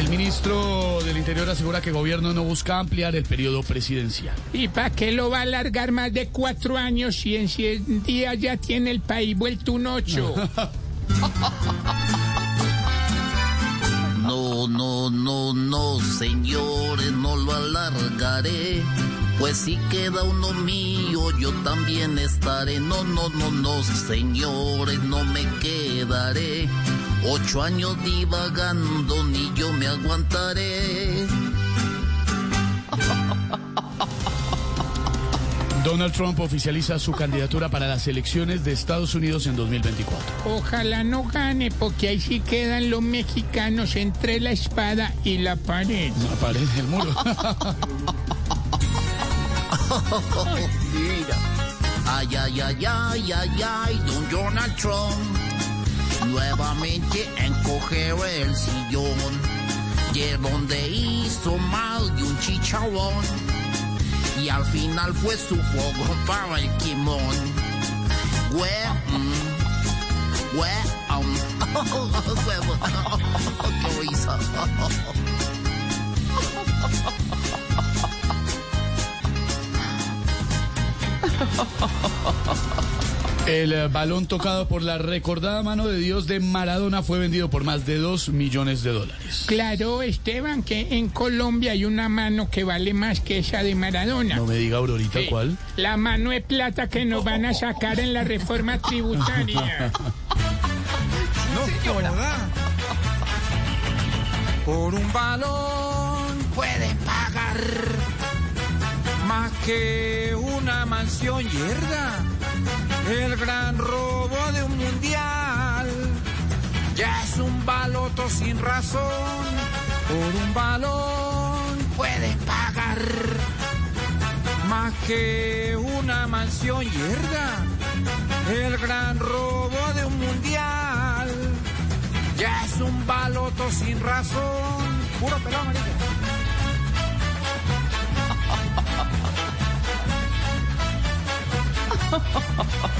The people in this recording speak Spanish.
El ministro del Interior asegura que el gobierno no busca ampliar el periodo presidencial. ¿Y para qué lo va a alargar más de cuatro años si en 100 días ya tiene el país vuelto un ocho? No, no, no, no, señores, no lo alargaré. Pues si queda uno mío, yo también estaré. No, no, no, no, señores, no me quedaré. Ocho años divagando, ni yo me aguantaré. Donald Trump oficializa su candidatura para las elecciones de Estados Unidos en 2024. Ojalá no gane, porque ahí sí quedan los mexicanos entre la espada y la pared. No aparece el muro. Mira. Ay, ay, ay, ay, ay, ay, don Donald Trump. Nuevamente encogeré el sillón. De donde hizo mal de un chicharrón. Y al final fue su fuego para el quimón. Güey, güey, um. Qué risa. El eh, balón tocado por la recordada mano de Dios de Maradona fue vendido por más de 2 millones de dólares. Claro, Esteban, que en Colombia hay una mano que vale más que esa de Maradona. No me diga, Aurorita, Sí, ¿cuál? La mano de plata que nos van a sacar en la reforma tributaria. No joda. Por un balón pueden pagar más que una mansión yerda. El gran robo de un mundial ya es un baloto sin razón. Por un balón pueden pagar más que una mansión yerda. El gran robo de un mundial ya es un baloto sin razón. Puro pelón, marica.